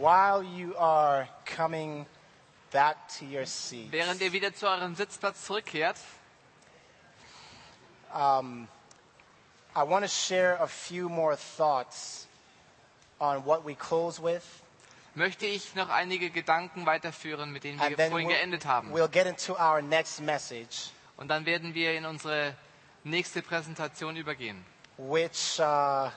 while you are coming back to your seat, Während ihr wieder zu eurem Sitzplatz zurückkehrt, I want to share a few more thoughts on what we close with, möchte ich noch einige Gedanken weiterführen, mit denen and wir vorhin we'll, geendet haben. we'll get into our next message, Und dann werden wir in unsere nächste Präsentation übergehen. which, uh,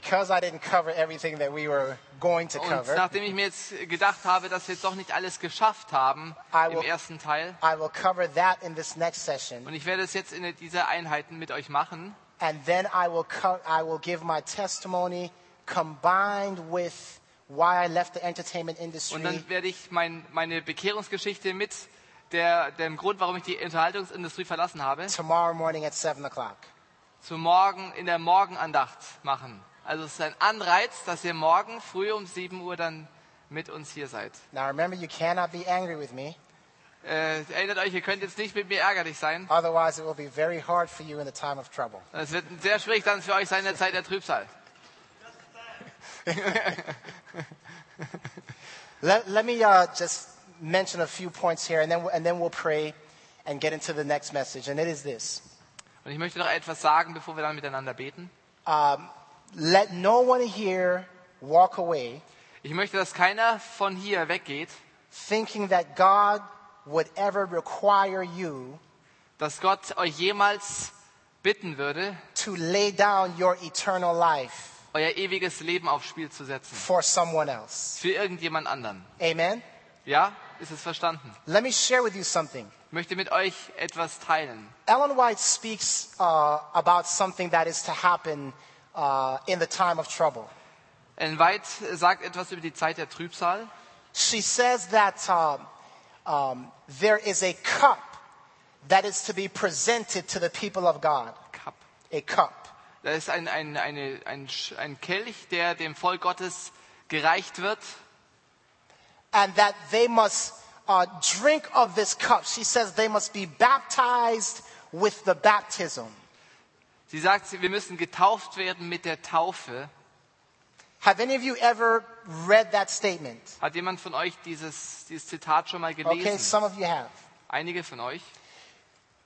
because I didn't cover everything that we were going to Und cover, nachdem ich mir jetzt gedacht habe, dass wir jetzt doch nicht alles geschafft haben I im will- ersten Teil, I will cover that in this next session. und ich werde es jetzt in dieser Einheiten mit euch machen, and then I will I will give my testimony combined with why I left the entertainment und industry dann werde ich mein, meine Bekehrungsgeschichte mit der, dem Grund, warum ich die Unterhaltungsindustrie verlassen habe, tomorrow morning at seven o'clock. zu morgen in der Morgenandacht machen. Also es ist ein Anreiz, dass ihr morgen früh um 7 Uhr dann mit uns hier seid. Now remember, you cannot be angry with me, Äh, erinnert euch, ihr könnt jetzt nicht mit mir ärgerlich sein. otherwise it will be very hard for you in the time of trouble. Es wird sehr schwierig dann für euch sein in der Zeit der Trübsal. Let, let me uh, just mention a few points here, and then and then we'll pray and get into the next message. And it is this: Und ich möchte noch etwas sagen, bevor wir dann miteinander beten. Let no one here walk away Ich möchte, dass keiner von hier weggeht, thinking that God would ever require you dass Gott euch jemals bitten würde, to lay down your eternal life euer ewiges Leben aufs Spiel zu setzen. for someone else. Für irgendjemand anderen. Amen. Ja? Ist es verstanden? Let me share with you something. Ich möchte mit euch etwas teilen. Ellen White speaks uh, about something that is to happen uh, in the time of trouble. White sagt etwas über die Zeit der Trübsal. She says that um, um, there is a cup that is to be presented to the people of God. Cup. A cup. Da ist ein, ein, eine, ein, ein Kelch, der dem Volk Gottes gereicht wird. And that they must uh, drink of this cup. She says they must be baptized with the baptism. Sie sagt, wir müssen getauft werden mit der Taufe. Have any of you ever read that statement? Hat jemand von euch dieses, dieses Zitat schon mal Okay, gelesen? some of you have. Einige von euch.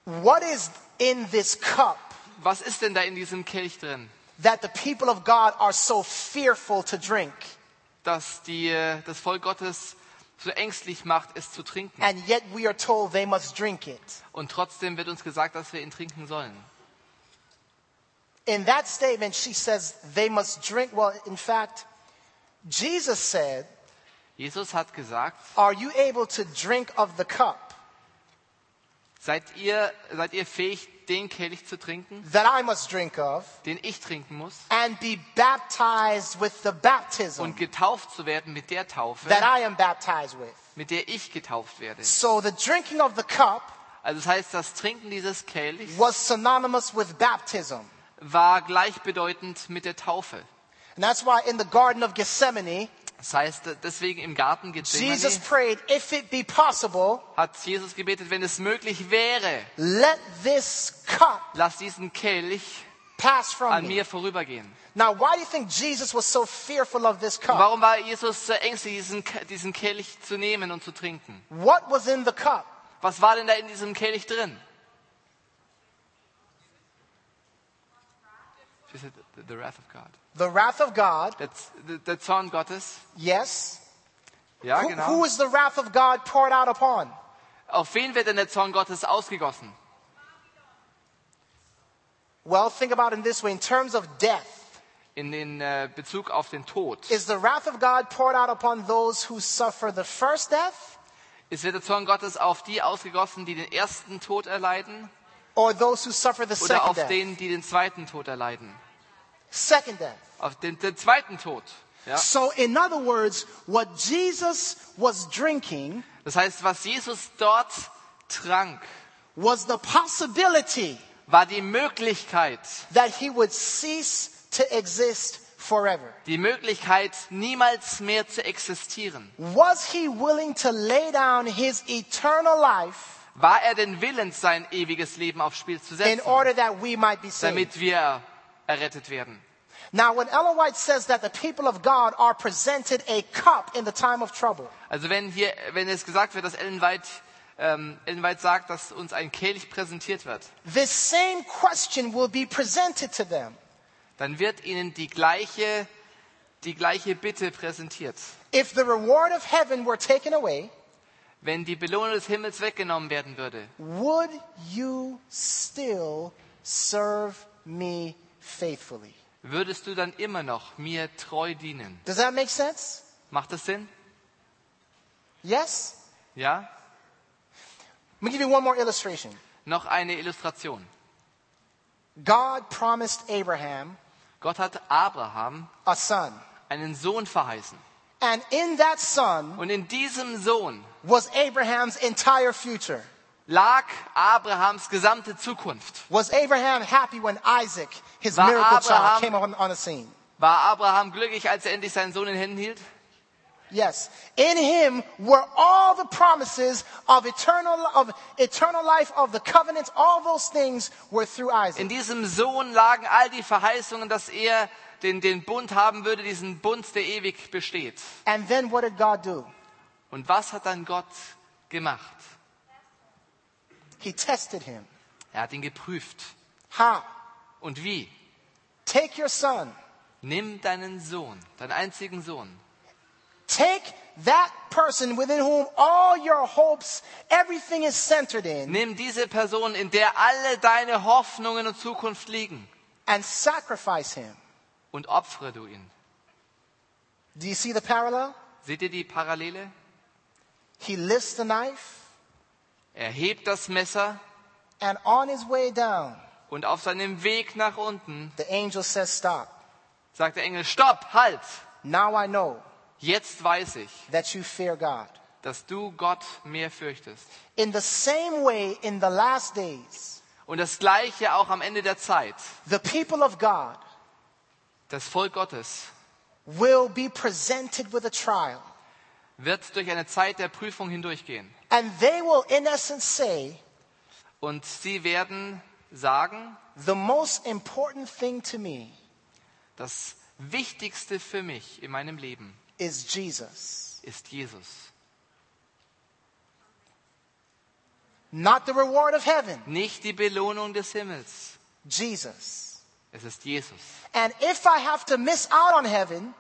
What is in this cup Was ist denn da in diesem Kelch drin? that the people of God are so fearful to drink? dass die, äh, das Volk Gottes so ängstlich macht, es zu trinken. And yet we are told they must drink it. Und trotzdem wird uns gesagt, dass wir ihn trinken sollen. In that statement, she says they must drink. Well, in fact, Jesus said, Jesus hat gesagt, Are you able to drink of the cup seid ihr, seid ihr fähig, den Kelch zu trinken, that I must drink of den ich trinken muss, and be baptized with the baptism und getauft zu werden mit der Taufe, that I am baptized with? mit der ich getauft werde? So the drinking of the cup Also das heißt, das Trinken dieses Kelchs was synonymous with baptism. War gleichbedeutend mit der Taufe. And that's why in the Garden of Gethsemane, Das heißt, deswegen im Garten Jesus Gethsemane prayed, If it be possible, hat Jesus gebetet, wenn es möglich wäre, let this cup lass diesen Kelch pass from an mir vorübergehen. Now, why do you think Jesus was so fearful of this cup? Warum war Jesus so ängstlich, diesen, diesen Kelch zu nehmen und zu trinken? What was in the cup? Was war denn da in diesem Kelch drin? She said, the, the wrath of God. The wrath of God, der, der Zorn Gottes. yes. Ja, Who, genau. who is the wrath of God poured out upon? Auf wen wird denn der Zorn Gottes ausgegossen? Well, think about it in this way. In terms of death, In den äh, Bezug auf den Tod. is the wrath of God poured out upon those who suffer the first death Ist der Zorn Gottes auf die ausgegossen, die den ersten Tod erleiden? Or those who suffer the Oder second auf death? den, die den zweiten Tod erleiden? Second death. Auf den, den zweiten Tod. Ja? So, in other words, what Jesus was drinking Das heißt, was Jesus dort trank, was the possibility war die Möglichkeit, that he would cease to exist forever. die Möglichkeit, niemals mehr zu existieren. Was he willing to lay down his eternal life War er denn willens, sein ewiges Leben aufs Spiel zu in setzen, order that we might be saved? damit wir errettet werden? Now, when Ellen White says that the people of God are presented a cup in the time of trouble, Also wenn hier, wenn es gesagt wird, dass Ellen White, ähm, Ellen White sagt, dass uns ein Kelch präsentiert wird, this same question will be presented to them. dann wird ihnen die gleiche, die gleiche Bitte präsentiert. If the reward of heaven were taken away, Wenn die Belohnung des Himmels weggenommen werden würde, would you still serve me faithfully? würdest du dann immer noch mir treu dienen? Does that make sense? Macht das Sinn? Yes? Ja? Let me give you one more illustration. Noch eine Illustration. God promised Abraham Gott hat Abraham a son. einen Sohn verheißen. And in that son Und in diesem Sohn was Abraham's entire future. lag Abrahams gesamte Zukunft. Was Abraham happy when Isaac, his War miracle child, Abraham- came on, on the scene? War Abraham glücklich, als er endlich seinen Sohn in Händen hielt? Yes. In him were all the promises of eternal, of eternal life, of the covenants, all those things were through In Isaac. diesem Sohn lagen all die Verheißungen, dass er den, den Bund haben würde, diesen Bund, der ewig besteht. And then what did God do? Und was hat dann Gott gemacht? He tested him. Er hat ihn geprüft. How? Und wie? Take your son. Nimm deinen Sohn, deinen einzigen Sohn. Take that person within whom all your hopes, everything is centered in, Nimm diese Person, in der alle deine Hoffnungen und Zukunft liegen, and sacrifice him. und opfere du ihn. Do you see the parallel? Seht ihr die Parallele? He lifts the knife, Er hebt das Messer and on his way down, und auf seinem Weg nach unten the angel says, Stop. sagt der Engel, stopp, halt! Now I know Jetzt weiß ich, that you fear God. dass du Gott mehr fürchtest. In the same way, in the last days, Und das Gleiche auch am Ende der Zeit. the people of God Das Volk Gottes will be presented with a trial. Wird durch eine Zeit der Prüfung hindurchgehen. And they will, in essence, say, Und sie werden sagen, The most important thing to me das Wichtigste für mich in meinem Leben is Jesus. ist Jesus. Not the reward of heaven, Nicht die Belohnung des Himmels. Jesus. Es ist Jesus. And if I have to miss out on heaven,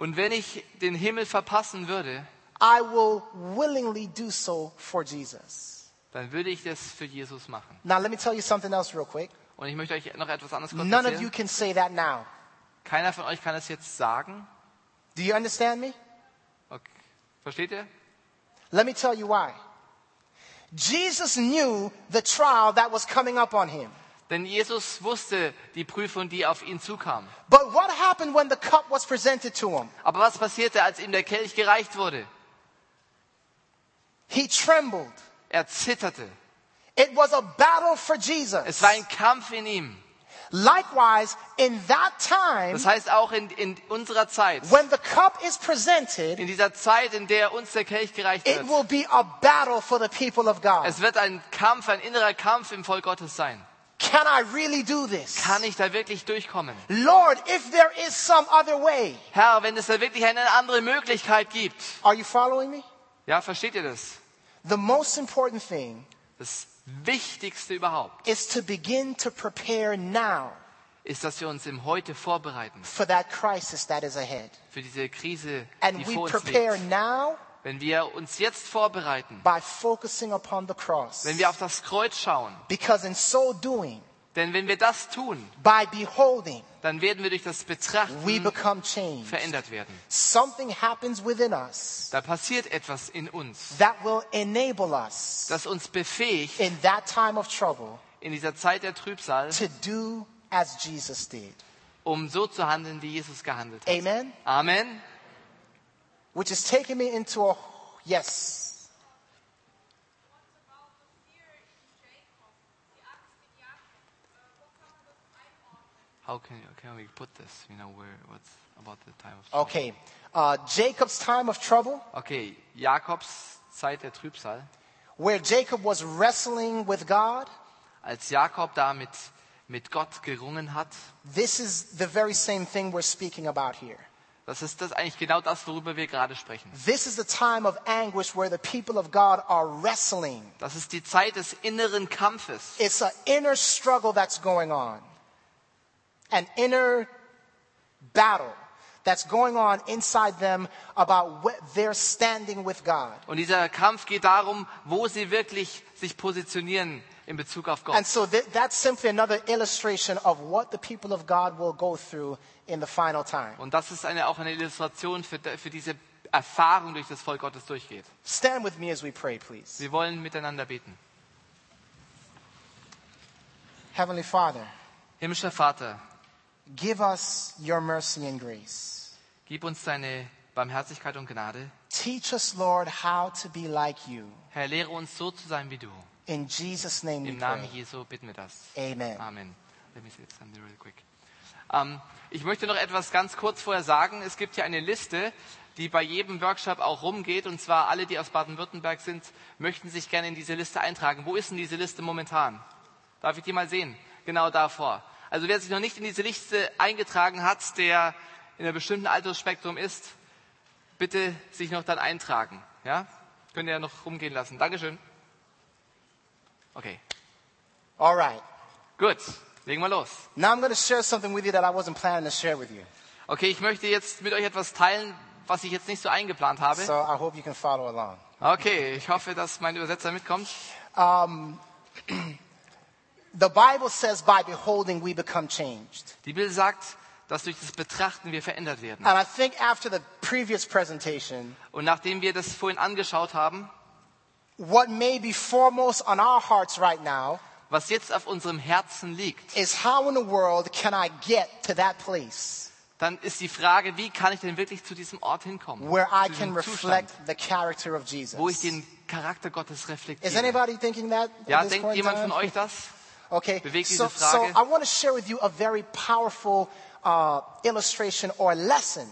Und wenn ich den Himmel verpassen würde, I will willingly do so for Jesus. dann würde ich das für Jesus machen. Now, let me tell you something else, real quick. Und ich möchte euch noch etwas anderes kurz None of you erzählen. can say that now. Keiner von euch kann es jetzt sagen. Do you understand me? Okay. Versteht ihr? Let me tell you why. Jesus knew the trial that was coming up on him. Denn Jesus wusste die Prüfung, die auf ihn zukam. But what happened when the cup was presented to him? Aber was passierte, als ihm der Kelch gereicht wurde? He trembled. Er zitterte. It was a battle for Jesus. Es war ein Kampf in ihm. Likewise, in that time, Das heißt auch in, in unserer Zeit, when the cup is presented, in dieser Zeit, in der uns der Kelch gereicht it wird, will be a battle for the people of God. es wird ein Kampf, ein innerer Kampf im Volk Gottes sein. Can I really do this? Kann ich da wirklich durchkommen? Lord, if there is some other way. Herr, wenn es da wirklich eine andere Möglichkeit gibt. Are you following me? Ja, versteht ihr das? The most important thing Das Wichtigste überhaupt is to begin to prepare now ist, dass wir uns im Heute vorbereiten for that crisis that is ahead. für diese Krise, And die we vor uns prepare liegt. now Wenn wir uns jetzt vorbereiten, by focusing upon the cross. wenn wir auf das Kreuz schauen, Because in so doing, denn wenn wir das tun, by beholding, dann werden wir durch das we Betrachten become changed. verändert werden. Something happens within us Da passiert etwas in uns, that will enable us das uns befähigt, in that time of trouble in dieser Zeit der Trübsal, to do as Jesus did. um so zu handeln, wie Jesus gehandelt hat. Amen? Amen. Which is taking me into a, yes. How can, can we put this? You know, where, what's about the time of trouble? Okay. Uh, Jacob's time of trouble, Okay, Jakobs Zeit der Trübsal. where Jacob was wrestling with God. Als Jakob da mit, mit Gott gerungen hat. This is the very same thing we're speaking about here. Das ist das eigentlich genau das, worüber wir gerade sprechen. This is the time of anguish where the people of God are wrestling. Das ist die Zeit des inneren Kampfes. It's an inner struggle that's going on, an inner battle that's going on inside them about they're standing with God. Und dieser Kampf geht darum, wo sie wirklich sich positionieren in Bezug auf Gott. And so th- that's simply another illustration of what the people of God will go through in the final time. Und das ist eine, auch eine Illustration für, für diese Erfahrung, durch das Volk Gottes durchgeht. Stand with me as we pray, please. Wir wollen miteinander beten. Heavenly Father, Himmlischer Vater, give us your mercy and grace. gib uns deine Barmherzigkeit und Gnade. Teach us, Lord, how to be like you. Herr, lehre uns so zu sein wie du. In Jesus' name Im Namen. Jesu bitten wir das. Amen. Amen. Let me say something really quick. Ähm, ich möchte noch etwas ganz kurz vorher sagen. Es gibt hier eine Liste, die bei jedem Workshop auch rumgeht. Und zwar alle, die aus Baden-Württemberg sind, möchten sich gerne in diese Liste eintragen. Wo ist denn diese Liste momentan? Darf ich die mal sehen? Genau davor. Also wer sich noch nicht in diese Liste eingetragen hat, der in einem bestimmten Altersspektrum ist, bitte sich noch dann eintragen. Ja? Könnt ihr ja noch rumgehen lassen. Dankeschön. Okay, All right. gut. Legen wir los. Now I'm going to share something with you that I wasn't planning to share with you. Okay, ich möchte jetzt mit euch etwas teilen, was ich jetzt nicht so eingeplant habe. So I hope you can follow along. Okay, ich hoffe, dass mein Übersetzer mitkommt. The Bible says, by beholding, we become changed. Die Bibel sagt, dass durch das Betrachten wir verändert werden. And I think after the previous presentation, Und nachdem wir das vorhin angeschaut haben, what may be foremost on our hearts right now was jetzt auf unserem Herzen liegt, is how in the world can I get to that place dann ist die Frage, wie kann ich denn wirklich zu diesem Ort hinkommen? where I can reflect Zustand, the character of wo ich Jesus? den Charakter Gottes Is reflektiere. anybody thinking that? at Ja, denkt jemand time? von euch das? Okay, Bewegt so, diese so Frage? I want to share with you a very powerful uh, illustration or lesson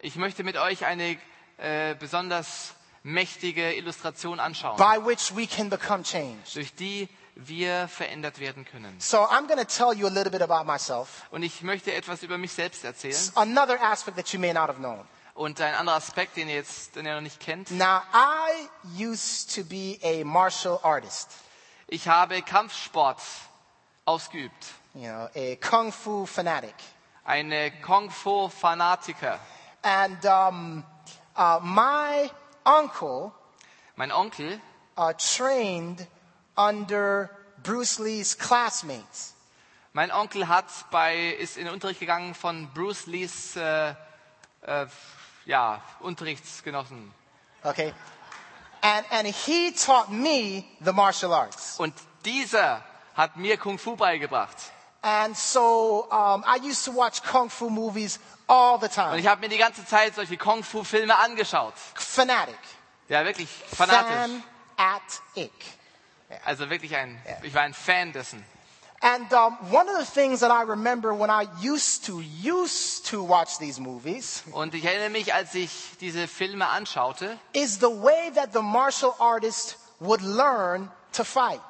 Ich möchte mit euch eine äh, besonders mächtige Illustration anschauen, by which we can become changed. durch die wir verändert werden können. So I'm going to tell you a little bit about myself. Und ich möchte etwas über mich selbst erzählen. Another aspect that you may not have known. Und ein anderer Aspekt, den ihr jetzt den ihr noch nicht kennt. Now, I used to be a martial artist, Ich habe Kampfsport ausgeübt. you know, a kung fu fanatic. Eine Kung-Fu-Fanatiker. And um, uh, my uncle Mein Onkel uh, trained under Bruce Lee's classmates. Mein Onkel hat bei, ist in den Unterricht gegangen von Bruce Lees äh, äh, ja, Unterrichtsgenossen. Okay? And, and he taught me the martial arts. Und dieser hat mir Kung Fu beigebracht. And so um, I used to watch kung fu movies all the Und time. ich habe mir die ganze Zeit solche Kung Fu Filme angeschaut. Fanatic. Ja, wirklich fanatisch. Fanatic. Also wirklich ein, ich war ein Fan dessen. And um, one of the things that I remember when I used to used to watch these movies Und ich erinnere mich, als ich diese Filme anschaute is the way that the martial artist would learn to fight.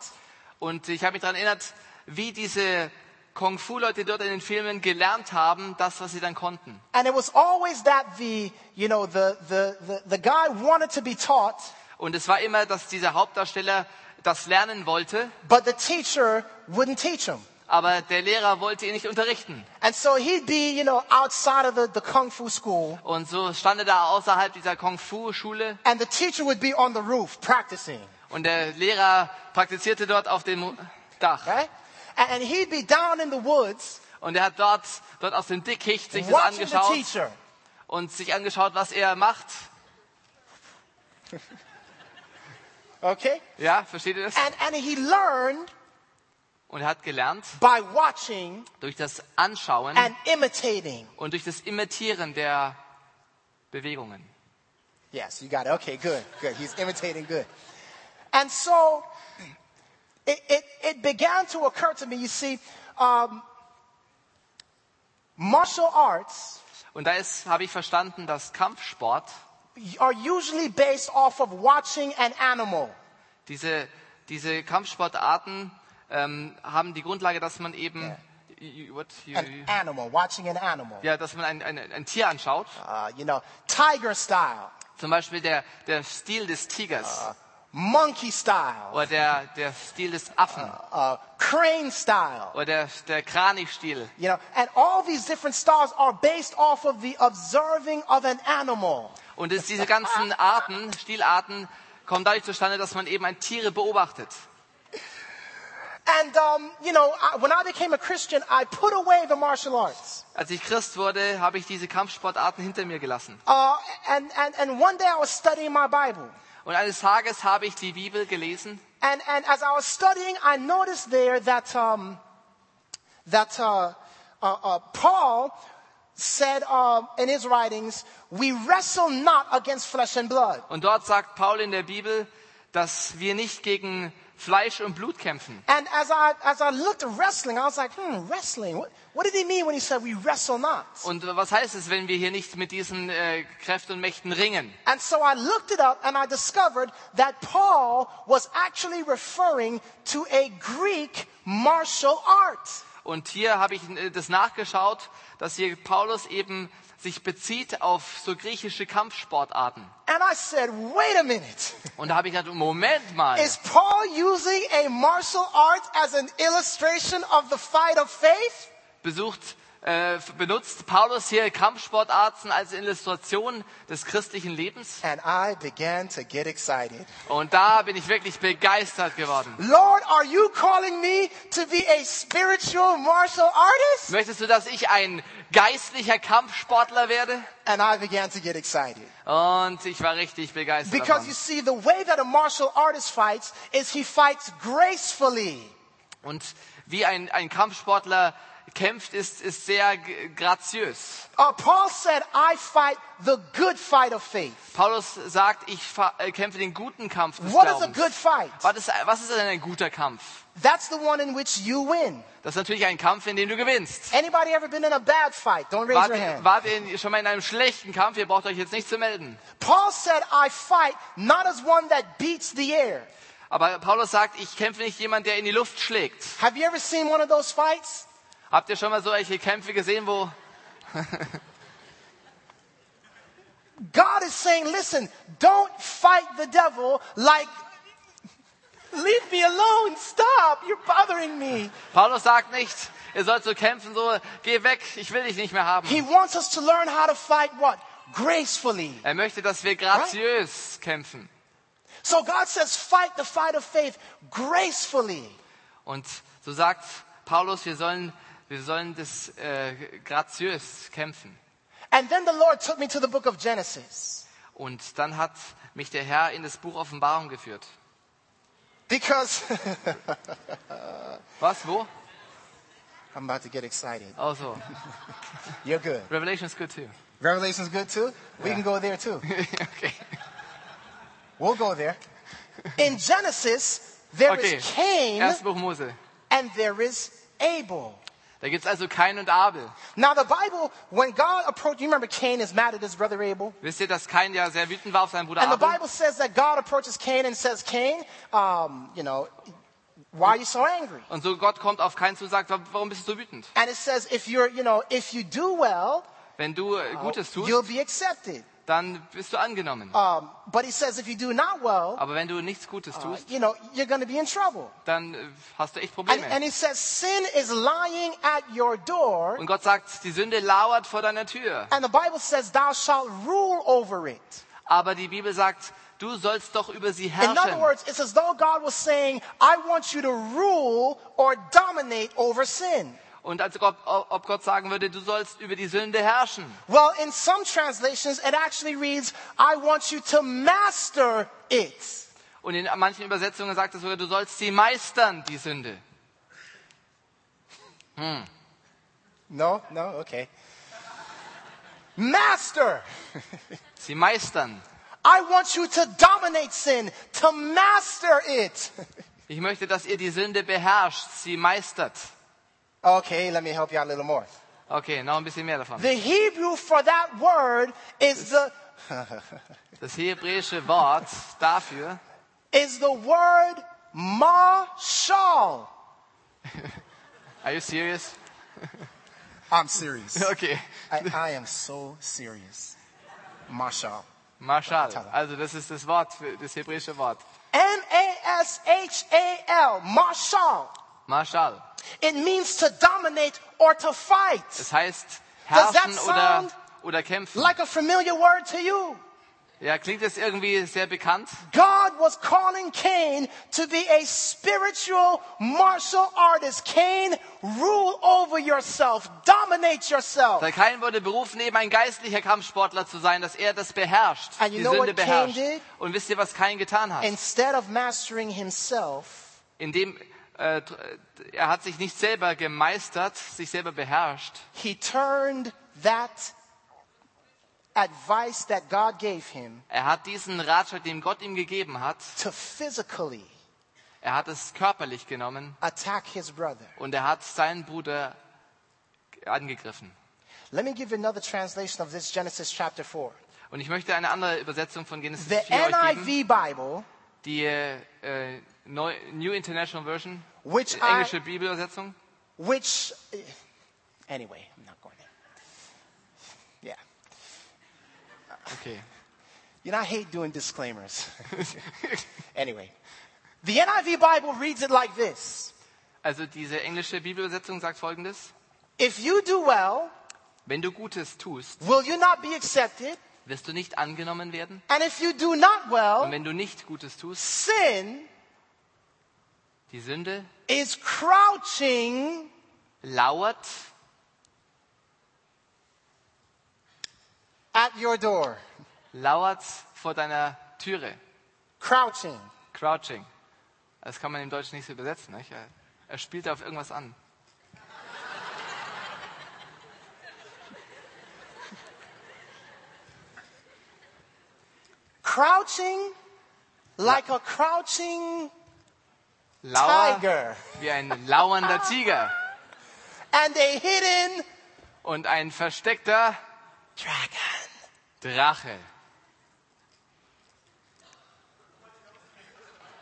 Und ich habe mich daran erinnert, wie diese Kung Fu Leute dort in den Filmen gelernt haben, das, was sie dann konnten. And it was always that the you know the the the, the guy wanted to be taught, Und es war immer, dass dieser Hauptdarsteller das lernen wollte, but the teacher wouldn't teach him. aber der Lehrer wollte ihn nicht unterrichten. And so he'd be, you know, outside of the, the kung fu school, Und so stand er da außerhalb dieser Kung Fu Schule and the teacher would be on the roof practicing, und der Lehrer praktizierte dort auf dem Dach. right? And, he'd be down in the woods Und er hat dort, dort aus dem Dickicht sich das angeschaut und sich angeschaut, was er macht. Okay? Ja, versteht ihr das? And, and he learned Und er hat gelernt by watching durch das Anschauen and imitating. und durch das Imitieren der Bewegungen. Yes, you got it. Okay, good, good. He's imitating good. And so it, it, it began to occur to me, you see, um, martial arts Und da habe ich verstanden, dass Kampfsport, are usually based off of watching an animal. diese, diese Kampfsportarten ähm, haben die Grundlage, dass man eben Yeah. you- what, you- An animal, watching an animal. ja, dass man ein, ein, ein Tier anschaut. Uh, you know, tiger style, Zum Beispiel der, der Stil des Tigers monkey style, oder der, der Stil des Affen uh, crane style. oder der, der Kranichstil. You know, and all these different styles are based off of the observing of an animal. Und es, diese ganzen Arten, Stilarten, kommen dadurch zustande, dass man eben ein Tiere beobachtet. And, um, you know, when I became a Christian, I put away the martial arts. Als ich Christ wurde, habe ich diese Kampfsportarten hinter mir gelassen. Uh, and, and, and one day I was studying my Bible. Und eines Tages habe ich die Bibel gelesen And, and as I was studying, I noticed there that, um, that uh, uh, uh, Paul said uh, in his writings, we wrestle not against flesh and blood. und dort sagt Paul in der Bibel, dass wir nicht gegen Fleisch und Blut kämpfen. And as I, as I looked at wrestling, I was like, hmm, wrestling? What, what did he mean when he said we wrestle not? Und was heißt es, wenn wir hier nicht mit diesen äh, Kräften und Mächten ringen? And so I looked it up and I discovered that Paul was actually referring to a Greek martial art. Und hier habe ich äh, das nachgeschaut, dass hier Paulus eben sich bezieht auf so griechische Kampfsportarten. And I said, wait a minute. Und da habe ich gedacht, Moment mal, Is Paul using a martial art as an illustration of the fight of faith? besucht, äh, benutzt Paulus hier Kampfsportarten als Illustration des christlichen Lebens? And I began to get excited. Und da bin ich wirklich begeistert geworden. Lord, are you calling me to be a spiritual martial artist? Möchtest du, dass ich ein geistlicher Kampfsportler werde? And I began to get excited. Und ich war richtig begeistert. Because Davon. you see, the way that a martial artist fights is he fights gracefully. Und wie ein, ein Kampfsportler kämpft, ist, ist sehr graziös. Uh, Paul said, I fight the good fight of faith. Paulus sagt, ich äh, kämpfe den guten Kampf des What is a Glaubens. good fight? Was ist, was ist denn ein guter Kampf? That's the one in which you win. Das ist natürlich ein Kampf, in dem du gewinnst. Anybody ever been in a bad fight? Don't raise Wart, your hand. wart ihr schon mal in einem schlechten Kampf? Ihr braucht euch jetzt nicht zu melden. Paul said, I fight not as one that beats the air. Aber Paulus sagt, ich kämpfe nicht jemand, der in die Luft schlägt. Have you ever seen one of those fights? Habt ihr schon mal solche Kämpfe gesehen, wo God is saying, listen, don't fight the devil like, leave me alone, stop, you're bothering me. Paulus sagt nicht, ihr sollt so kämpfen, so geh weg, ich will dich nicht mehr haben. He wants us to learn how to fight what? Gracefully. Er möchte, dass wir graziös kämpfen. So God says, fight the fight of faith gracefully. Und so sagt Paulus, wir sollen, wir sollen das äh, graziös kämpfen. And then the Lord took me to the book of Genesis. Und dann hat mich der Herr in das Buch Offenbarung geführt. Because Was? Wo? I'm about to get excited. Oh so. You're good. Revelation is good too. Revelation's good too. We can go there too. okay. We'll go there. In Genesis, there is Okay. Cain Erstes Buch Mose. and there is Abel. Da gibt's also Kain und Abel. Now the Bible, when God approached, you remember Cain is mad at his brother Abel? Wisst ihr, dass Kain ja sehr wütend war auf seinen Bruder And the Bible says that God approaches Cain and says, Cain, um, you know, why are you so angry? Und so Gott kommt auf Kain zu und sagt, warum bist du so wütend? And it says, if you're, you know, if you do well, Wenn du äh, Gutes you'll be accepted. Dann bist du angenommen. Um, but he says, if you do not well, Aber wenn du nichts Gutes tust, you know, you're going to be in trouble. dann äh, hast du echt And, and he says, sin is lying at your door. Und Gott sagt, die Sünde lauert vor deiner Tür. And the Bible says, thou shalt rule over it. Aber die Bibel sagt, du sollst doch über sie In other herrschen. words, it's as though God was saying, I want you to rule or dominate over sin. Und als ob, ob Gott sagen würde, du sollst über die Sünde herrschen. Well, in some translations, it actually reads, I want you to master it. Und in manchen Übersetzungen sagt es sogar, du sollst sie meistern, die Sünde. No, no, okay. Master. Sie meistern. I want you to dominate sin, to master it. Ich möchte, dass ihr die Sünde beherrscht, sie meistert. Okay, let me help you out a little more. Okay, noch ein bisschen mehr davon. The Hebrew for that word is the, Das hebräische Wort dafür is the word mashal. Are you serious? I'm serious. Okay. I, I am so serious. Marshall. Marshal. Also das ist das Wort, für- das hebräische Wort. M-A-S-H-A-L. Marshall. Marshal. It means to dominate or to fight. Das heißt herrschen oder, oder kämpfen. Like a familiar word to you. Ja, klingt das irgendwie sehr bekannt? God was calling Cain to be a spiritual martial artist. Cain, rule over yourself, dominate yourself. Der Kain wurde berufen, eben ein geistlicher Kampfsportler zu sein, dass er das beherrscht, And die Sünde Cain beherrscht. Und wisst ihr, was Kain getan hat? Instead of mastering himself, Indem äh, tr- er hat sich nicht selber gemeistert, sich selber beherrscht. he turned that advice that God gave him Er hat diesen Ratschlag, den Gott ihm gegeben hat, to physically er hat es körperlich genommen attack his brother. und er hat seinen Bruder angegriffen. Let me give you another translation of this Genesis chapter 4. Und ich möchte eine andere Übersetzung von Genesis The 4 euch geben. NIV Bible, Die äh, New International Version, which die I, englische Bibelübersetzung. which, eh, anyway, I'm not going there. Yeah. Okay. You know, I hate doing disclaimers. anyway, the NIV Bible reads it like this Also diese englische Bibelübersetzung sagt folgendes. If you do well, Wenn du Gutes tust, will you not be accepted? Wirst du nicht angenommen werden. And if you do not Und well, wenn du nicht Gutes tust, sin die Sünde is crouching lauert at your door. lauert vor deiner Türe. Crouching. Crouching. Das kann man im Deutschen nicht so übersetzen. Nicht? Er spielt auf irgendwas an. Crouching like a crouching Lauer tiger. wie ein lauernder Tiger. And a hidden Und ein versteckter dragon. Drache.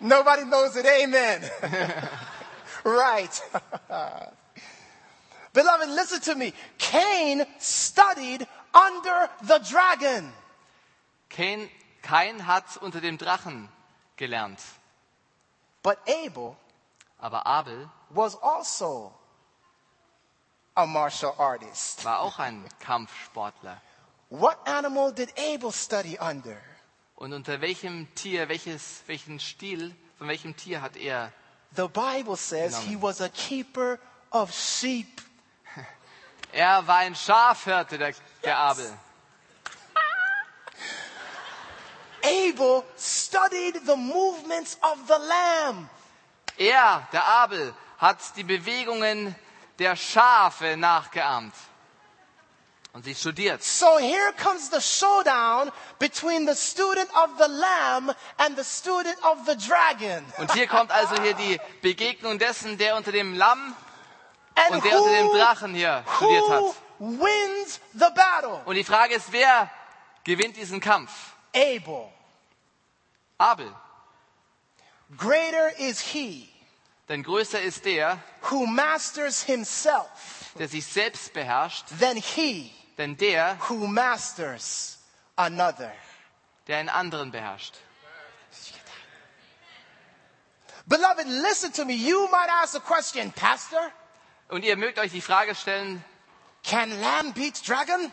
Nobody knows it. Amen. right. Beloved, listen to me. Cain studied under the dragon. Cain, Kain hat unter dem Drachen gelernt. But Abel Aber Abel was also a martial artist. war auch ein Kampfsportler. What animal did Abel study under? Und unter welchem Tier, welches, welchen Stil, von welchem Tier hat er? The Bible says he was a keeper of sheep. Er war ein Schafhirte, der, der Abel. Abel studied the movements of the lamb. Er, der Abel, hat die Bewegungen der Schafe nachgeahmt. Und sie studiert. So here comes the showdown between the student of the lamb and the student of the dragon. Und hier kommt also hier die Begegnung dessen, der unter dem Lamm And und der unter dem Drachen hier studiert who hat. wins the battle? Und die Frage ist, wer gewinnt diesen Kampf? Abel. Abel. Greater is he Denn größer ist der, who masters himself der sich selbst beherrscht, than he denn der, who masters another. der einen anderen beherrscht. Beloved, listen to me. You might ask the question, Pastor, Und ihr mögt euch die Frage stellen, can lamb beat dragon?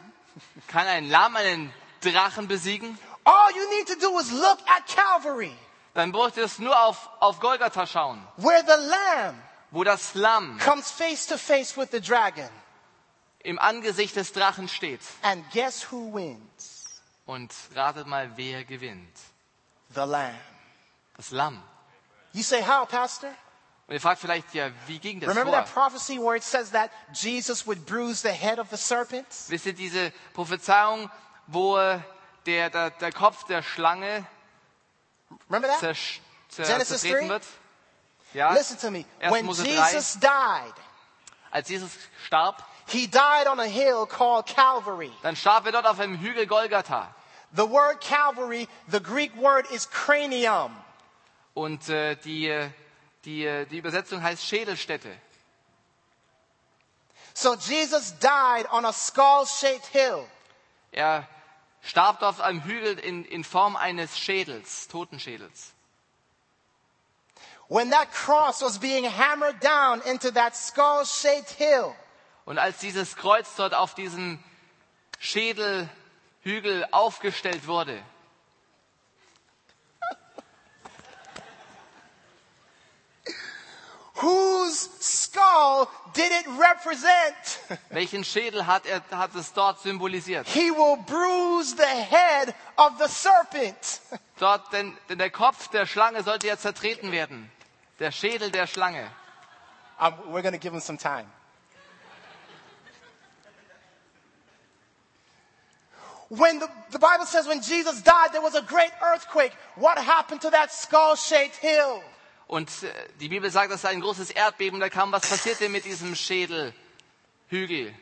kann ein Lamm einen Drachen besiegen? All you need to do is look at Calvary, Dann braucht ihr es nur auf, auf Golgatha schauen, where the lamb wo das Lamm comes face to face with the dragon. im Angesicht des Drachen steht. And guess who wins? Und ratet mal, wer gewinnt? The lamb. Das Lamm. You say, how, Pastor? Und ihr fragt vielleicht, ja, wie ging das Remember vor? that prophecy where it says that Jesus would bruise the head of the serpents? Wisst ihr diese Prophezeiung, wo der, der, der Kopf der Schlange Remember that? zersch, zer, Genesis zertreten 3? wird? Ja, Listen to me. 1. When Mose 3. Jesus died, als Jesus starb, he died on a hill called Calvary. dann starb er dort auf einem Hügel Golgatha. The word Calvary, the Greek word is cranium. Und äh, die, äh, die, äh, die Übersetzung heißt Schädelstätte. So Jesus died on a skull-shaped hill. Er starb auf einem Hügel in, in Form eines Schädels, Totenschädels. When that cross was being hammered down into that skull-shaped hill, Und als dieses Kreuz dort auf diesen Schädelhügel aufgestellt wurde, whose skull did it represent? welchen Schädel hat, er, hat es dort symbolisiert? He will bruise the head of the serpent. Dort, denn, denn der Kopf der Schlange sollte ja zertreten werden. Der Schädel der Schlange. Um, we're going to give him some time. When the, the Bible says when Jesus died, there was a great earthquake. What happened to that skull shaped hill? Und äh, die Bibel sagt, dass ein großes Erdbeben da kam. Was passierte mit diesem Schädelhügel?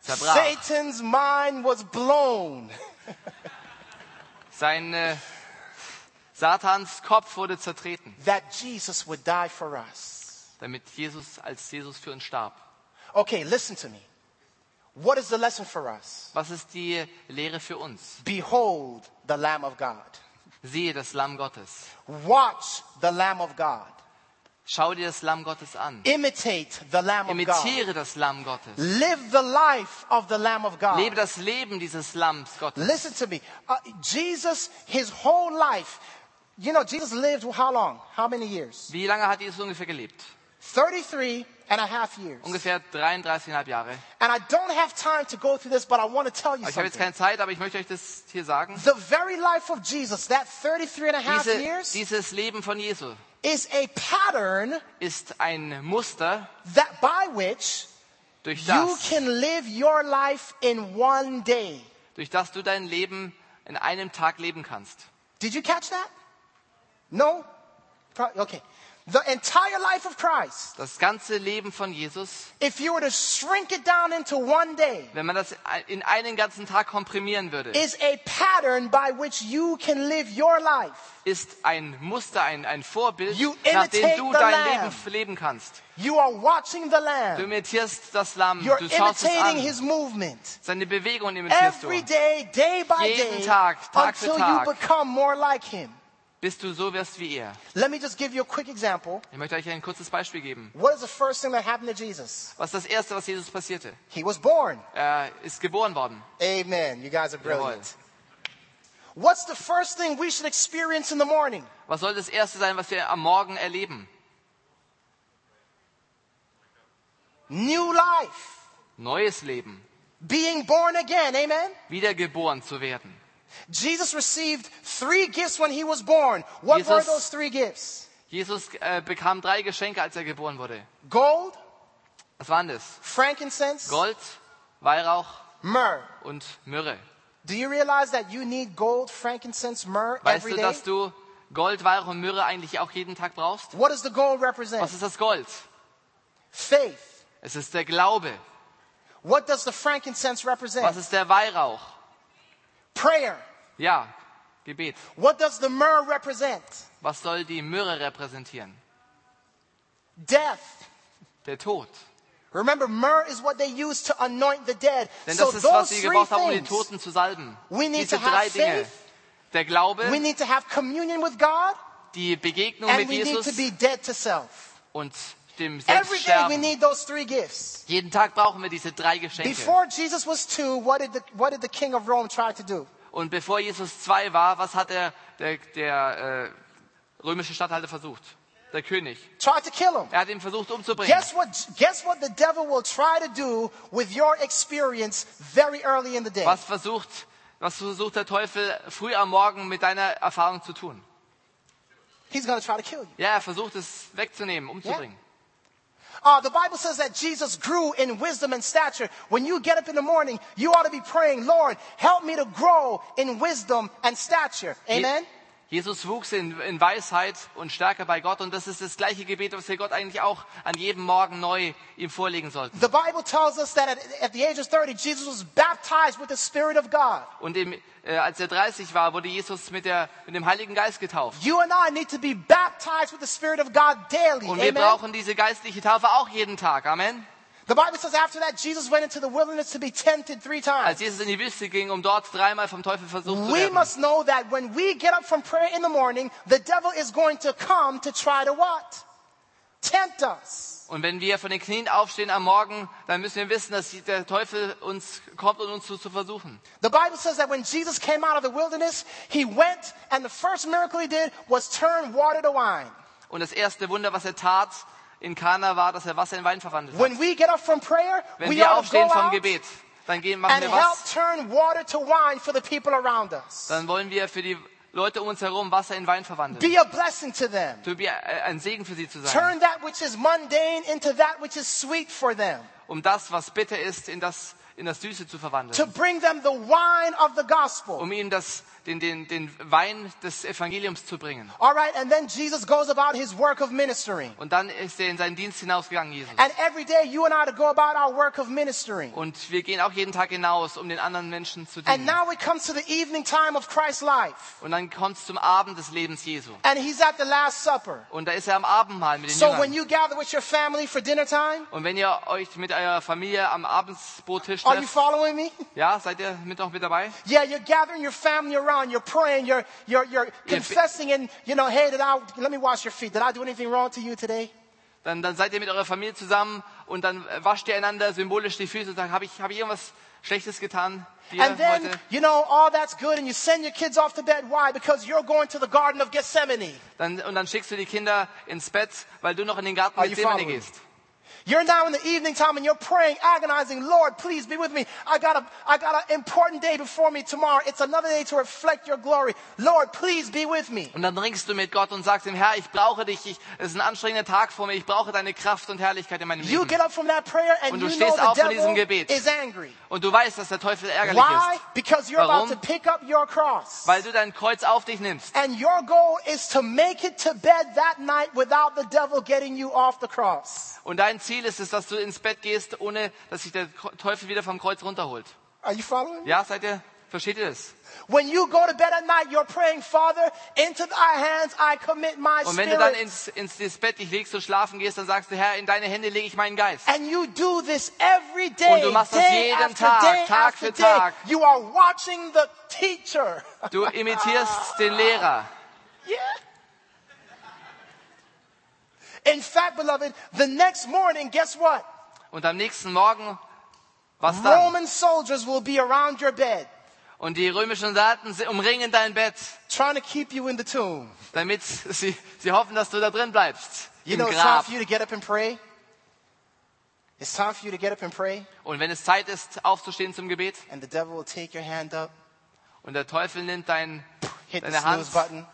Zerbrach. Satan's mind was blown. Sein äh, Satans Kopf wurde zertreten, that Jesus would die for us. damit Jesus als Jesus für uns starb. Okay, listen to me. What is the lesson for us? Was ist die Lehre für uns? Behold the Lamb of God. Siehe das Lamm Gottes. Watch the Lamb of God. Schau dir das Lamm Gottes an. Imitate the Lamb of God. Imitiere das Lamm Gottes. Live the life of the Lamb of God. Lebe das Leben dieses Lamms Gottes. Listen to me. Uh, Jesus, his whole life, you know, Jesus lived how long? How many years? Wie lange hat Jesus ungefähr gelebt? 33 and a half years. Ungefähr 33,5 Jahre. And I don't have time to go through this, but I want to tell you Ich habe jetzt something. keine Zeit, aber ich möchte euch das hier sagen. The very life of Jesus, that 33 and a half Diese, years, dieses Leben von Jesu is a pattern ist ein Muster, that by which durch you das, can live your life in one day. durch das du dein Leben in einem Tag leben kannst. Did you catch that? No? Okay. The entire life of Christ, Das ganze Leben von Jesus, if you were to shrink it down into one day, wenn man das in einen ganzen Tag komprimieren würde, is a pattern by which you can live your life. ist ein Muster, ein, ein Vorbild, You nach dem du dein Lamb. Leben leben kannst. You are watching the Du Lamb. imitierst das Lamm, You're du schaust es imitating an. his movement. Seine Bewegungen imitierst Every du, day, day by Jeden day, Tag, Tag für until Tag. you become more like him. Bis du so wirst wie er. Let me just give you a quick example. Ich möchte euch ein kurzes Beispiel geben. What is the first thing that happened to Jesus? Was ist das Erste, was Jesus passierte? He was born. Er ist geboren worden. Amen. You guys are Jawohl. brilliant. What's the first thing we should experience in the morning? Was soll das Erste sein, was wir am Morgen erleben? New life. Neues Leben. Being born again. Amen. Wiedergeboren zu werden. Jesus received three gifts when he was born. What Jesus- were those three gifts? Jesus äh, bekam drei Geschenke, als er geboren wurde. Gold, Was waren das? frankincense, Gold, Weihrauch myrrh. und Myrrhe. Do you realize that you need gold, frankincense, myrrh Weißt every du, day? dass du Gold, Weihrauch und Myrrhe eigentlich auch jeden Tag brauchst? What does the gold represent? Was ist das Gold? Faith. Es ist der Glaube. What does the frankincense Was represent? ist der Weihrauch? Prayer. Ja, Gebet. What does the myrrh represent? Was soll die Myrrhe repräsentieren? Death. Der Tod. Remember, myrrh is what they use to anoint the dead. Denn so das ist, those was sie gebraucht haben, um die Toten zu salben. We need Diese to have drei Dinge. faith. Der Glaube, we need to have communion with God, die Begegnung and mit we need Jesus to be dead to self. und dem Every day we Selbststerben. need those three gifts. Jeden Tag brauchen wir diese drei Geschenke. Before Jesus was two, what did the, what did the king of Rome try to do? Und bevor Jesus zwei war, was hat der, der, der äh, römische Statthalter versucht? Der König. Tried to kill him. Er hat ihn versucht umzubringen. Guess what? Guess what the devil will try to do with your experience very early in the day. Was versucht, was versucht der Teufel früh am Morgen mit deiner Erfahrung zu tun? He's to try to kill you. Ja, er versucht es wegzunehmen, umzubringen. Uh, the Bible says that Jesus grew in wisdom and stature. When you get up in the morning, you ought to be praying, Lord, help me to grow in wisdom and stature. Amen. Jesus wuchs in, in Weisheit und Stärke bei Gott und das ist das gleiche Gebet, was wir Gott eigentlich auch an jedem Morgen neu ihm vorlegen sollten. The Bible tells us that at, at the age of 30, Jesus was baptized with the Spirit of God. Und im, äh, als er 30 war, wurde Jesus mit, der, mit dem Heiligen Geist getauft. You and I need to be baptized with the Spirit of God daily. Und wir Amen. brauchen diese geistliche Taufe auch jeden Tag. Amen. The Bible says after that, Jesus went into the wilderness to be tempted three times. Als Jesus in die Wüste ging, um dort dreimal vom Teufel versucht zu werden. We must know that when we get up from prayer in the morning, the devil is going to come to try to what? Tempt us. Und wenn wir von den Knien aufstehen am Morgen, dann müssen wir wissen, dass der Teufel uns kommt, um uns zu, zu versuchen. The Bible says that when Jesus came out of the wilderness, he went and the first miracle he did was turn water to wine. Und das erste Wunder, was er tat in Kana, war, dass er Wasser in Wein verwandelt hat. When we get up from prayer, Wenn we wir to aufstehen vom Gebet, dann gehen, machen wir was? turn water to wine for the people around us. Dann wollen wir für die Leute um uns herum Wasser in Wein verwandeln. Be a blessing to them. Wir äh, ein Segen für sie zu sein. Turn that which is mundane into that which is sweet for them. Um das, was bitter ist, in das, in das Süße zu To verwandeln. bring them the wine of the gospel. Um ihnen das, den, den, den Wein des Evangeliums zu bringen. All right, and then Jesus goes about his work of ministering. Und dann ist er in seinen Dienst hinausgegangen, Jesus. And every day you and I to go about our work of ministering. Und wir gehen auch jeden Tag hinaus, um den anderen Menschen zu And dienen. now it comes to the evening time of Christ's life. Und dann kommt es zum Abend des Lebens Jesu. And he's at the Last Supper. Und da ist er am Abendmahl mit den So when Jüngern. you gather with your family for dinner time, Und wenn ihr euch mit eurer Familie am Abendsbrottisch are you trefft, following me? ja, seid ihr mit noch mit dabei? Yeah, you're gathering your family around, you're praying, you're, you're, you're confessing and, you know, hey, did I, let me wash your feet. Did I do anything wrong to you today? Dann, dann seid ihr mit eurer Familie zusammen und dann wascht ihr einander symbolisch die Füße und sagt, habe ich, hab ich irgendwas Schlechtes getan And then, heute? you know, all that's good and you send your kids off to bed. Why? Because you're going to the Garden of Gethsemane. Dann, und dann schickst du die Kinder ins Bett, weil du noch in den Garten Are you Gethsemane following? gehst. You're now in the evening time and you're praying, agonizing, Lord, please be with me. I got a, I got an important day before me tomorrow. It's another day to reflect your glory. Lord, please be with me. Und dann ringst du mit Gott und sagst ihm, Herr, ich brauche dich, ich, es ist ein anstrengender Tag vor mir, ich brauche deine Kraft und Herrlichkeit in meinem You Leben. get up from that prayer and Und du you know stehst the auf von diesem Gebet. is angry. Und du weißt, dass der Teufel ärgerlich Why? ist, Because you're about Warum? to pick up your cross. weil du dein Kreuz auf dich nimmst. And your goal is to make it to bed that night without the devil getting you off the cross. Und dein Ziel ist es, dass du ins Bett gehst, ohne dass sich der Teufel wieder vom Kreuz runterholt. Are you following? Ja, seid ihr, versteht ihr das? When you go to bed at night, you're praying, Father, into thy hands I commit my Und wenn du dann spirit. ins, ins, Bett dich legst und schlafen gehst, dann sagst du, Herr, in deine Hände lege ich meinen Geist. And you do this every day, Und du machst das jeden Tag, day Tag für day. Tag. You are watching the teacher. Du imitierst den Lehrer. Yeah. In fact, beloved, the next morning, guess what? Und am nächsten Morgen, was dann? Roman soldiers will be around your bed, Und die römischen Soldaten umringen dein Bett, trying to keep you in the tomb. damit sie, sie hoffen, dass du da drin bleibst. You Im know, it's time for you to get up and pray. It's time for you to get up and pray, Und wenn es Zeit ist, aufzustehen zum Gebet, and the devil will take your hand up, und der Teufel nimmt dein, hit deine Hand, button,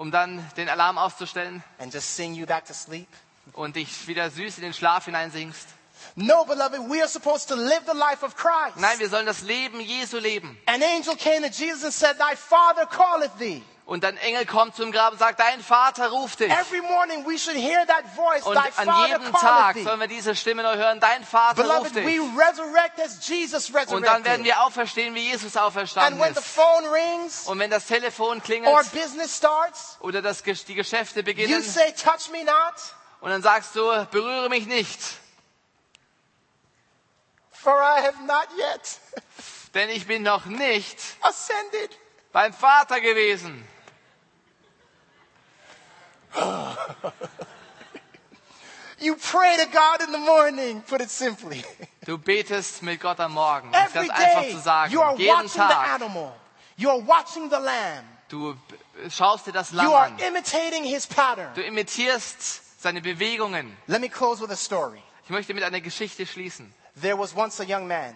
um dann den Alarm auszustellen and just sing you back to sleep. und dich wieder süß in den Schlaf hineinsingst. No, beloved, we are supposed to live the life of Christ. Nein, wir sollen das Leben Jesu leben. An angel came to Jesus and said, Thy father calleth thee. Und ein Engel kommt zum Grab und sagt, dein Vater ruft dich. Every morning we should hear that voice, Und an jedem Tag sollen wir diese Stimme neu hören, dein Vater ruft Beloved, we dich. resurrect as Jesus Und dann werden resurrected. wir auferstehen, wie Jesus And auferstanden when the ist. phone rings Und wenn das Telefon or klingelt business starts, oder das, die Geschäfte you beginnen say, Touch me not, und dann sagst du, berühre mich nicht, for I have not yet denn ich bin noch nicht ascended. beim Vater gewesen. You pray to God in the morning, put it simply. Du betest mit Gott am Morgen. Um es Every ganz einfach zu sagen. you are Jeden watching the Tag. animal. You are watching the lamb. Du schaust dir das Lamm You are an. imitating his pattern. Du imitierst seine Bewegungen. Let me close with a story. Ich möchte mit einer Geschichte schließen. There was once a young man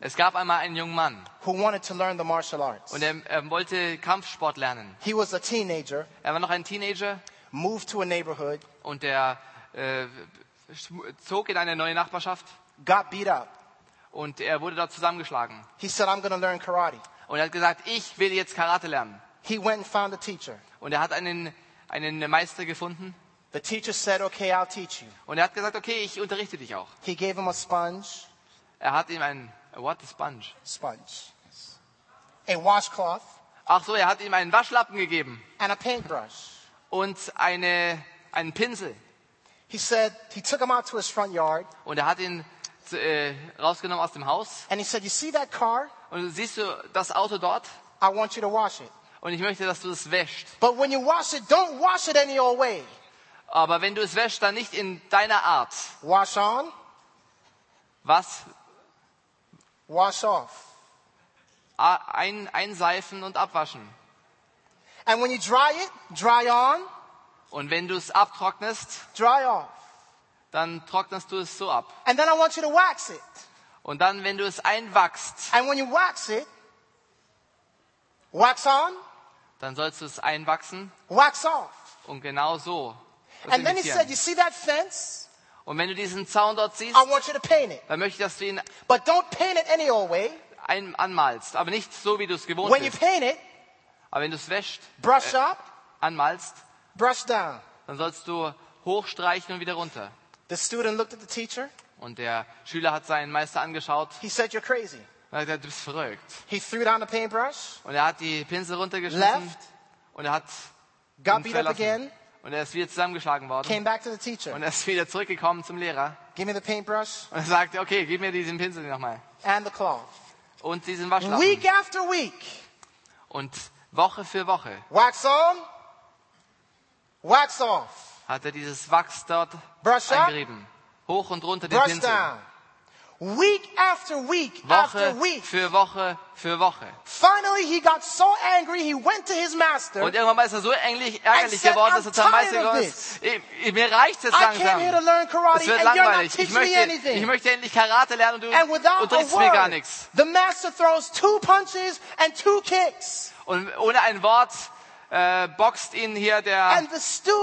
Es gab einmal einen jungen Mann who wanted to learn the martial arts. und er, er wollte Kampfsport lernen. He was a teenager, Er war noch ein Teenager moved to a neighborhood, und er äh, zog in eine neue Nachbarschaft got beat up. und er wurde dort zusammengeschlagen. He said, I'm to learn karate. Und er hat gesagt, ich will jetzt Karate lernen. He went and found a teacher. Und er hat einen, einen Meister gefunden The teacher said, Okay, I'll teach you. und er hat gesagt, okay, ich unterrichte dich auch. He gave him a sponge, Er hat ihm ein, what, a sponge? sponge, a washcloth, Ach so, er hat ihm einen Waschlappen gegeben and a paintbrush. Und eine, einen Pinsel. He said, he took him out to his front yard Und er hat ihn äh, rausgenommen aus dem Haus and he said, You see that car? und siehst du das Auto dort I want you to wash it. und ich möchte, dass du es wäscht. But when you wash it, don't wash it any old way. Aber wenn du es wäschst, dann nicht in deiner Art. Wash on, Was? wash off. Ein, einseifen und abwaschen. And when you dry it, dry on, Und wenn du es abtrocknest, dry off. dann trocknest du es so ab. And then I want you to wax it. Und dann, wenn du es einwachst, And when you wax it, wax on, dann sollst du es einwachsen wax off. und genau so. And then he said, You see that fence? Und wenn du diesen Zaun dort siehst, I want you to paint it. dann möchte ich, dass du ihn But don't paint it any old way. ein anmalst. Aber nicht so, wie du es gewohnt When you bist. paint it, Aber wenn du es wäscht, brush up, anmalst, brush down. dann sollst du hochstreichen und wieder runter. The student looked at the teacher. Und der Schüler hat seinen Meister angeschaut He said, You're crazy. und hat gesagt, du bist verrückt. He threw down the paintbrush, Und er hat die Pinsel runtergeschmissen left, und er hat got beat up again, Und er ist wieder zusammengeschlagen worden. came back to the teacher. Und er ist wieder zurückgekommen zum Lehrer. Give me the paintbrush Und er sagte, okay, gib mir diesen Pinsel nochmal. and the cloth. Und diesen Waschlappen. Week after week, Und Woche für Woche wax on, wax off, hat er dieses Wachs dort brush eingerieben. Hoch und runter den Pinsel. down. Week after week after Woche week. für Woche für Woche. Finally, he got so angry, he went to his master. Und irgendwann mal ist er so ärgerlich, ärgerlich said, geworden, "I'm dass er zum Meister ist. Ich- Mir reicht es langsam. Es wird langweilig. Ich möchte, ich möchte endlich Karate lernen und du unterrichtest mir gar nichts. the master throws two punches and two kicks. Und ohne ein Wort äh, boxt ihn hier der,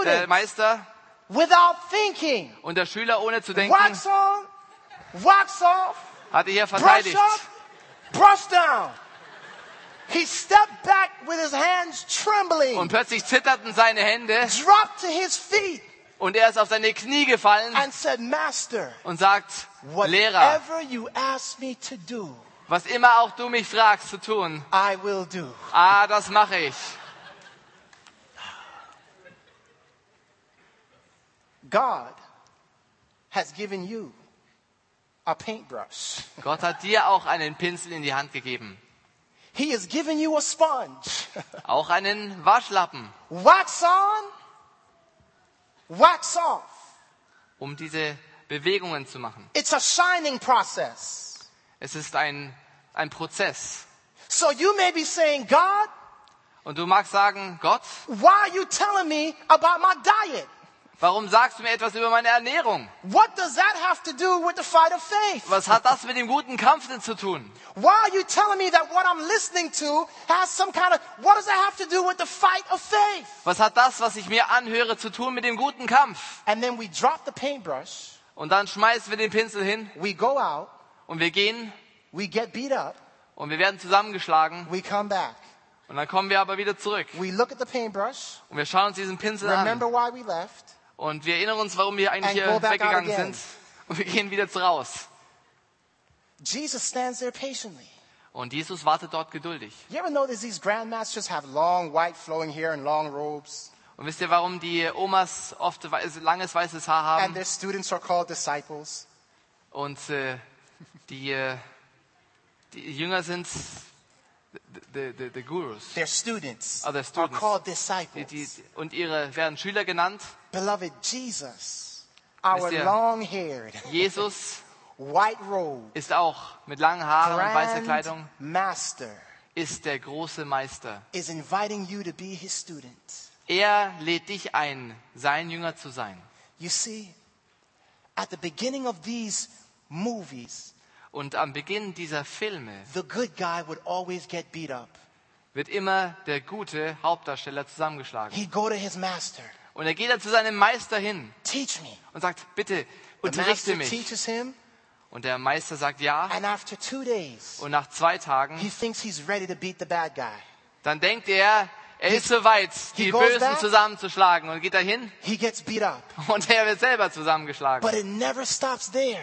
der Meister without thinking, und der Schüler, ohne zu denken, wax on, wax off, hat er hier brush verteidigt. up, down. He stepped back with his hands trembling, Und plötzlich zitterten seine Hände dropped to his feet, und er ist auf seine Knie gefallen and said, Master, und sagt, Lehrer, you ask me to do, was immer auch du mich fragst zu tun, I will do. ah, das mache ich. God has given you a paintbrush. Gott hat dir auch einen Pinsel in die Hand gegeben. He has given you a sponge. Auch einen Waschlappen, wax on, wax off. um diese Bewegungen zu machen. It's a shining process. Es ist ein, ein Prozess. So you may be saying, God, Und du magst sagen, Gott, why are you telling me about my diet? Warum sagst du mir etwas über meine Ernährung? What does that have to do with the fight of faith? Was hat das mit dem guten Kampf denn zu tun? Why are you telling me that what I'm listening to has some kind of, what does that have to do with the fight of faith? Was hat das, was ich mir anhöre, zu tun mit dem guten Kampf? And then we drop the paintbrush, Und dann schmeißen wir den Pinsel hin we go out, und wir gehen we get beat up, und wir werden zusammengeschlagen we come back. und dann kommen wir aber wieder zurück We look at the paintbrush, und wir schauen uns diesen Pinsel remember an why we left, und wir erinnern uns, warum wir eigentlich And hier weggegangen sind und wir gehen wieder raus. Jesus stands there patiently. Und Jesus wartet dort geduldig. You ever notice these grandmasters have long white flowing hair and long robes? Und wisst ihr, warum die Omas oft wei- langes weißes Haar And haben their students are called disciples. und äh, die, äh, die Jünger sind the, the, the Gurus. Their students their are students. called Die, disciples. die, und ihre werden Schüler genannt. Beloved Jesus, our Wisst ihr- long haired, Jesus white robe, ist auch mit langen Haaren und weißer Kleidung, master ist der große Meister. is inviting you to be his student. Er lädt dich ein, sein Jünger zu sein. You see, at the beginning of these movies, Und am Beginn dieser Filme the good guy would always get beat up. wird immer der gute Hauptdarsteller zusammengeschlagen. He'd go to his master, Und er geht dann zu seinem Meister hin teach me. und sagt, bitte, unterrichte mich. teaches him, Und der Meister sagt ja. and after two days, Und nach zwei he Tagen, thinks he's ready to beat the bad guy. dann denkt er, er ist soweit, he die Bösen back. zusammenzuschlagen. Und geht dahin He gets beat up. und er wird selber zusammengeschlagen. But it never stops there.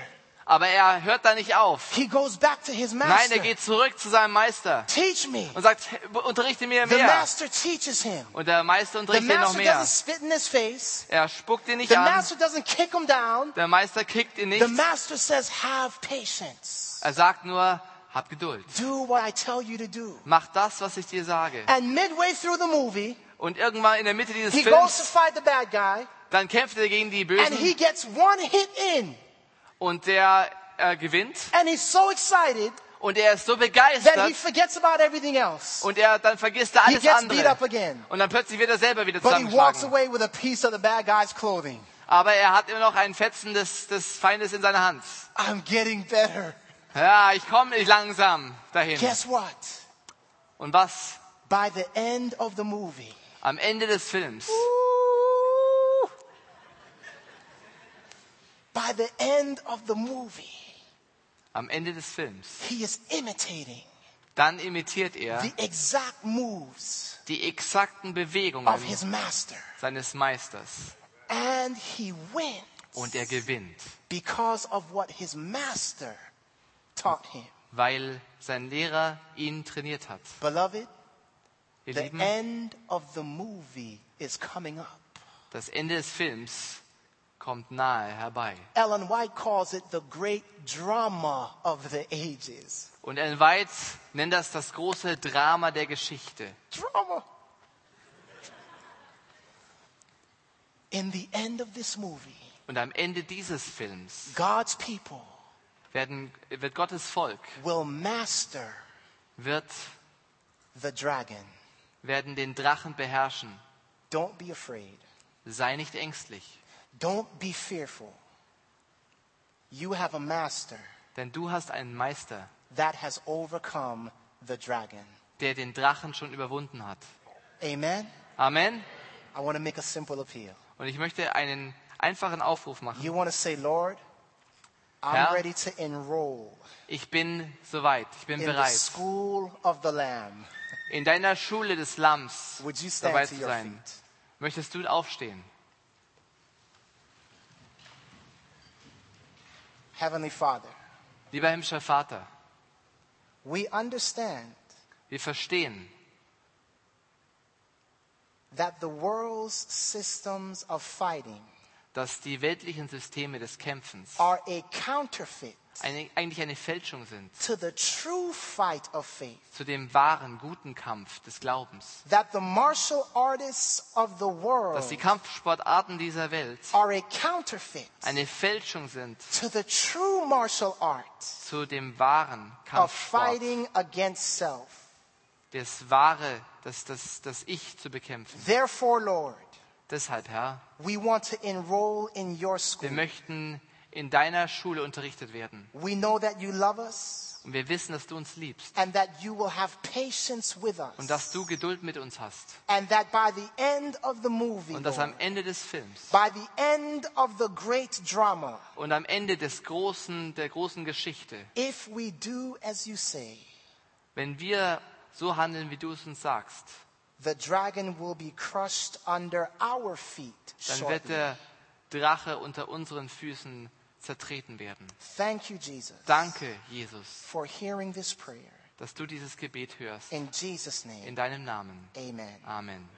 Aber er hört da nicht auf. He goes back to his Nein, master. er geht zurück zu seinem Meister Teach me. und sagt, "Hey, unterrichte mir The mehr. master teaches him. Und der Meister The unterrichtet ihn noch mehr. doesn't spit in his face. Er spuckt ihn nicht The an. master doesn't kick him down. Der Meister kickt ihn The nicht. master says, have patience. Er sagt nur, hab Geduld. Do what I tell you to do. Mach das, was ich dir sage. And midway through the movie, Und irgendwann in der Mitte dieses he goes to Films, fight the bad guy dann kämpft er gegen die and he Bösen gets one hit in. Und der äh, gewinnt. And he's so excited Und er ist so that he begeistert forgets about everything else. und er dann vergisst er He alles gets beat up andere. again. Und dann plötzlich wird er selber wieder But he walks zusammengeschlagen. away with a piece of the bad guy's clothing. Aber er hat immer noch einen Fetzen des, des Feindes in seiner Hand. I'm getting better. Ja, ich komme langsam dahin. Guess what? Und was? By the end of the movie, Am Ende des Films, Ooh. By the end of the movie, am Ende des Films, he is imitating dann imitiert er the exact moves die exakten Bewegungen of his master. seines Meisters. And he wins Und er gewinnt, because of what his master taught him. weil sein Lehrer ihn trainiert hat. Beloved, Ihr the Lieben, end of the movie is coming up. das Ende des Films kommt nahe herbei. Ellen White calls it the great drama of the ages. Und Ellen White nennt das das große Drama der Geschichte. Drama. In the end of this movie, Und am Ende dieses Films God's people werden, wird Gottes Volk, will master wird, the dragon. werden den Drachen beherrschen. Don't be afraid. Sei nicht ängstlich, Don't be fearful. You have a master denn du hast einen Meister, that has overcome the dragon. der den Drachen schon überwunden hat. Amen. Amen. I want to make a simple appeal. Und ich möchte einen einfachen Aufruf machen. You want to say, Lord, I'm Herr, ready to enroll Ich bin soweit, ich bin in the bereit, school of the Lamb. in deiner Schule des Lamms Would you stand dabei to zu your sein. feet? Möchtest du aufstehen? Heavenly Father, Lieber himmlischer Vater, we understand wir verstehen, that the world's systems of fighting dass die weltlichen Systeme des Kämpfens are a counterfeit eine, eigentlich eine Fälschung sind to the true fight of faith. zu dem wahren, guten Kampf des Glaubens. That the martial artists of the Dass die world Kampfsportarten dieser Welt are a counterfeit eine Fälschung sind to the true martial art zu dem wahren of Kampfsport, fighting against self. das wahre, das, das, das Ich zu bekämpfen. Therefore, Lord, Deshalb, Herr, we want to enroll in your wir school. möchten in deiner Schule unterrichtet werden. We know that you love us Und wir wissen, dass du uns liebst and that you will have patience with und dass us. du Geduld mit uns hast. And that by the end of the movie, Und dass am Ende des Films by the end of the great drama, und am Ende des großen, der großen Geschichte, if we do as you say, wenn wir so handeln, wie du es uns sagst, the dragon will be crushed under our feet dann wird der Drache unter unseren Füßen zertreten werden. Thank you, Jesus, Danke, Jesus, for hearing this prayer. dass du dieses Gebet hörst. In Jesus' In name, deinem Namen. amen. Amen.